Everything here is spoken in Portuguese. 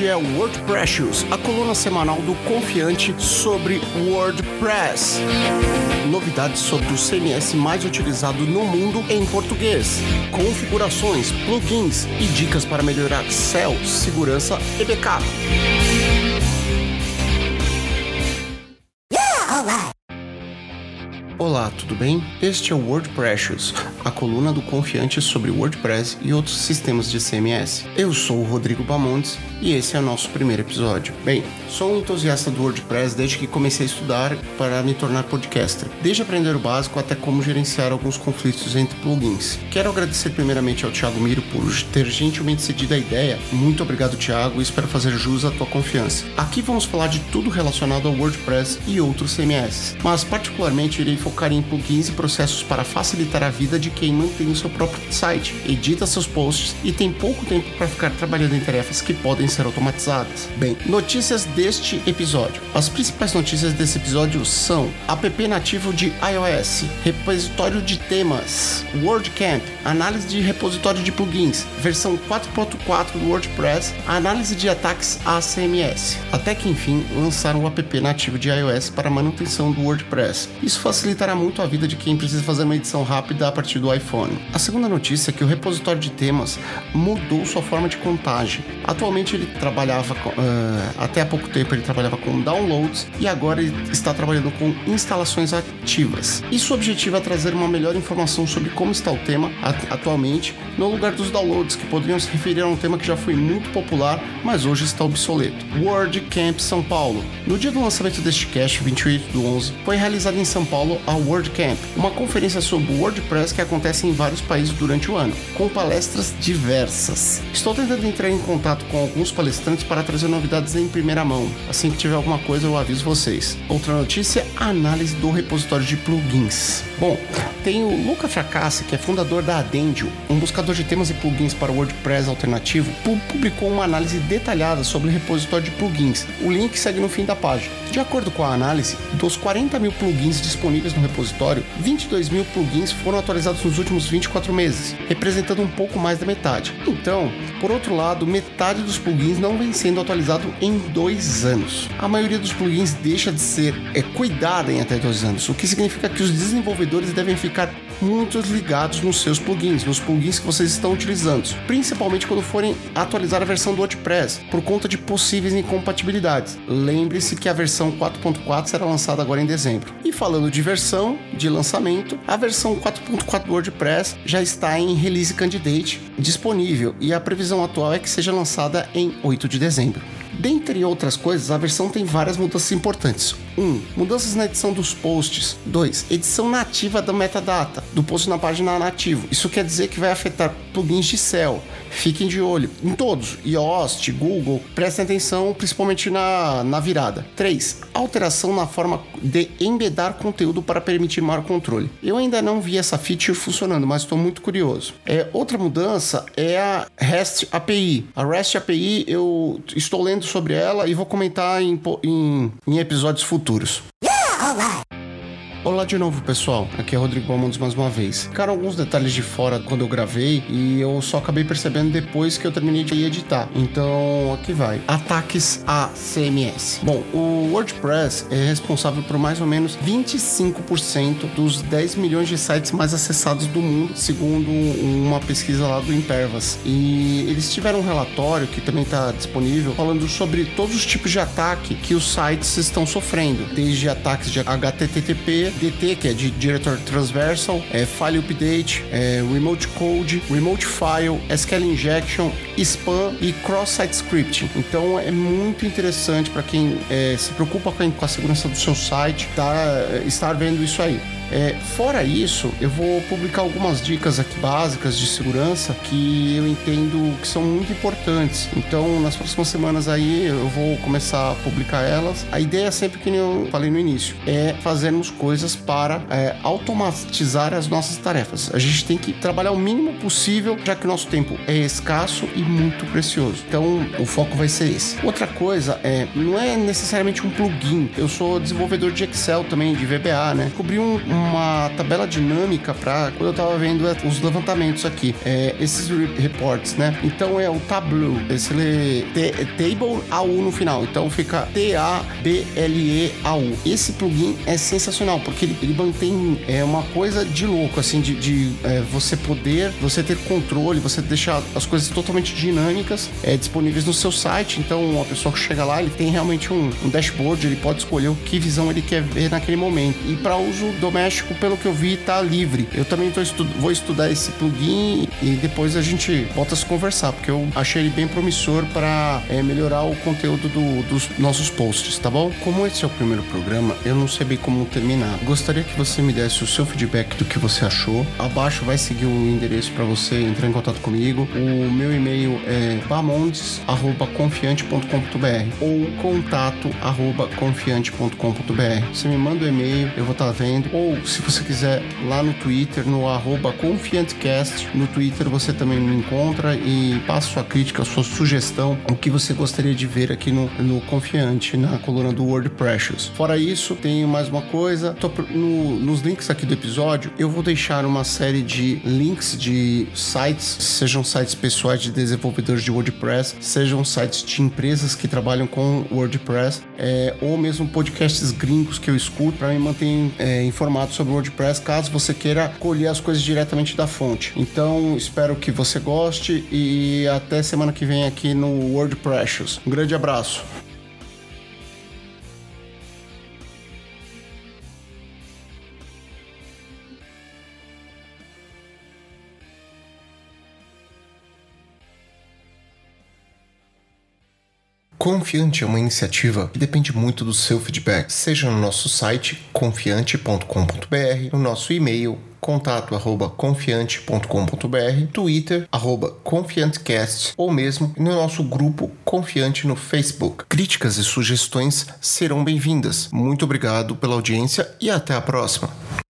Este é o Word Precious, a coluna semanal do Confiante sobre WordPress. Novidades sobre o CMS mais utilizado no mundo em português, configurações, plugins e dicas para melhorar SEO, segurança e backup. Olá, tudo bem? Este é o Word Precious, a coluna do confiante sobre WordPress e outros sistemas de CMS. Eu sou o Rodrigo Bamontes e esse é o nosso primeiro episódio. Bem, sou um entusiasta do WordPress desde que comecei a estudar para me tornar podcaster, desde aprender o básico até como gerenciar alguns conflitos entre plugins. Quero agradecer primeiramente ao Thiago Miro por ter gentilmente cedido a ideia. Muito obrigado, Thiago, e espero fazer jus à tua confiança. Aqui vamos falar de tudo relacionado ao WordPress e outros CMS, mas particularmente irei focar focar em plugins e processos para facilitar a vida de quem mantém o seu próprio site, edita seus posts e tem pouco tempo para ficar trabalhando em tarefas que podem ser automatizadas. Bem, notícias deste episódio. As principais notícias desse episódio são: app nativo de iOS, repositório de temas, WordCamp, análise de repositório de plugins, versão 4.4 do WordPress, análise de ataques a CMS. Até que enfim lançaram o app nativo de iOS para manutenção do WordPress. Isso facilita facilitará muito a vida de quem precisa fazer uma edição rápida a partir do iPhone. A segunda notícia é que o repositório de temas mudou sua forma de contagem. Atualmente ele trabalhava com, uh, até há pouco tempo ele trabalhava com downloads e agora ele está trabalhando com instalações ativas. Seu objetivo é trazer uma melhor informação sobre como está o tema atualmente no lugar dos downloads que poderiam se referir a um tema que já foi muito popular, mas hoje está obsoleto. WordCamp São Paulo. No dia do lançamento deste cast, 28 do 11, foi realizado em São Paulo WordCamp, uma conferência sobre WordPress que acontece em vários países durante o ano, com palestras diversas. Estou tentando entrar em contato com alguns palestrantes para trazer novidades em primeira mão. Assim que tiver alguma coisa, eu aviso vocês. Outra notícia: a análise do repositório de plugins. Bom, tem o Luca Fracassi, que é fundador da Adendio, um buscador de temas e plugins para WordPress alternativo, publicou uma análise detalhada sobre o repositório de plugins. O link segue no fim da página. De acordo com a análise, dos 40 mil plugins disponíveis no repositório, 22 mil plugins foram atualizados nos últimos 24 meses, representando um pouco mais da metade. Então, por outro lado, metade dos plugins não vem sendo atualizado em dois anos. A maioria dos plugins deixa de ser é, cuidada em até dois anos, o que significa que os desenvolvedores devem ficar muito ligados nos seus plugins, nos plugins que vocês estão utilizando, principalmente quando forem atualizar a versão do WordPress, por conta de possíveis incompatibilidades. Lembre-se que a versão 4.4 será lançada agora em dezembro. E falando de versão de lançamento, a versão 4.4 do WordPress já está em release candidate disponível e a previsão atual é que seja lançada em 8 de dezembro. Dentre outras coisas, a versão tem várias mudanças importantes. 1. Um, mudanças na edição dos posts. 2. Edição nativa da metadata do post na página nativo. Isso quer dizer que vai afetar plugins de SEO. Fiquem de olho em todos, Yoast, Google, prestem atenção principalmente na, na virada. 3. Alteração na forma de embedar conteúdo para permitir maior controle. Eu ainda não vi essa feature funcionando, mas estou muito curioso. É, outra mudança é a REST API. A REST API eu estou lendo sobre ela e vou comentar em, em, em episódios futuros. Yeah, Olá de novo, pessoal. Aqui é Rodrigo Balmontes mais uma vez. Ficaram alguns detalhes de fora quando eu gravei e eu só acabei percebendo depois que eu terminei de editar. Então, aqui vai. Ataques a CMS. Bom, o WordPress é responsável por mais ou menos 25% dos 10 milhões de sites mais acessados do mundo, segundo uma pesquisa lá do Impervas. E eles tiveram um relatório que também está disponível falando sobre todos os tipos de ataque que os sites estão sofrendo, desde ataques de HTTP DT, que é de Director Transversal, é, File Update, é, Remote Code, Remote File, SQL Injection, Spam e Cross-Site Scripting. Então é muito interessante para quem é, se preocupa com a segurança do seu site, tá, estar vendo isso aí. É, fora isso, eu vou publicar algumas dicas aqui básicas de segurança que eu entendo que são muito importantes. Então, nas próximas semanas aí, eu vou começar a publicar elas. A ideia é sempre que eu falei no início, é fazermos coisas para é, automatizar as nossas tarefas. A gente tem que trabalhar o mínimo possível, já que o nosso tempo é escasso e muito precioso. Então, o foco vai ser esse. Outra coisa é, não é necessariamente um plugin. Eu sou desenvolvedor de Excel também, de VBA, né? Cobri um, uma tabela dinâmica para quando eu tava vendo é, os levantamentos aqui, é, esses reports, né? Então é o Tableau, esse lê Table AU no final, então fica T-A-B-L-E-A-U. Esse plugin é sensacional porque ele, ele mantém é, uma coisa de louco, assim, de, de é, você poder, você ter controle, você deixar as coisas totalmente dinâmicas é, disponíveis no seu site. Então, a pessoa que chega lá, ele tem realmente um, um dashboard, ele pode escolher o que visão ele quer ver naquele momento. E para uso doméstico, pelo que eu vi, tá livre. Eu também estu vou estudar esse plugin e depois a gente volta a se conversar, porque eu achei ele bem promissor para é, melhorar o conteúdo do, dos nossos posts, tá bom? Como esse é o primeiro programa, eu não sei bem como terminar. Gostaria que você me desse o seu feedback do que você achou. Abaixo vai seguir o endereço para você entrar em contato comigo. O meu e-mail é bamondes@confiante.com.br ou contato@confiante.com.br. Você me manda o um e-mail, eu vou estar tá vendo. Ou se você quiser lá no Twitter no @confiantecast, no Twitter você também me encontra e passa sua crítica, sua sugestão, o que você gostaria de ver aqui no, no Confiante, na coluna do Word Precious. Fora isso, tem mais uma coisa, tô no, nos links aqui do episódio, eu vou deixar uma série de links de sites, sejam sites pessoais de desenvolvedores de WordPress, sejam sites de empresas que trabalham com WordPress, é, ou mesmo podcasts gringos que eu escuto para me manter é, informado sobre WordPress, caso você queira colher as coisas diretamente da fonte. Então, espero que você goste e até semana que vem aqui no WordPress. Um grande abraço. Confiante é uma iniciativa que depende muito do seu feedback, seja no nosso site confiante.com.br, no nosso e-mail contato@confiante.com.br, Twitter arroba confiantecast ou mesmo no nosso grupo Confiante no Facebook. Críticas e sugestões serão bem-vindas. Muito obrigado pela audiência e até a próxima.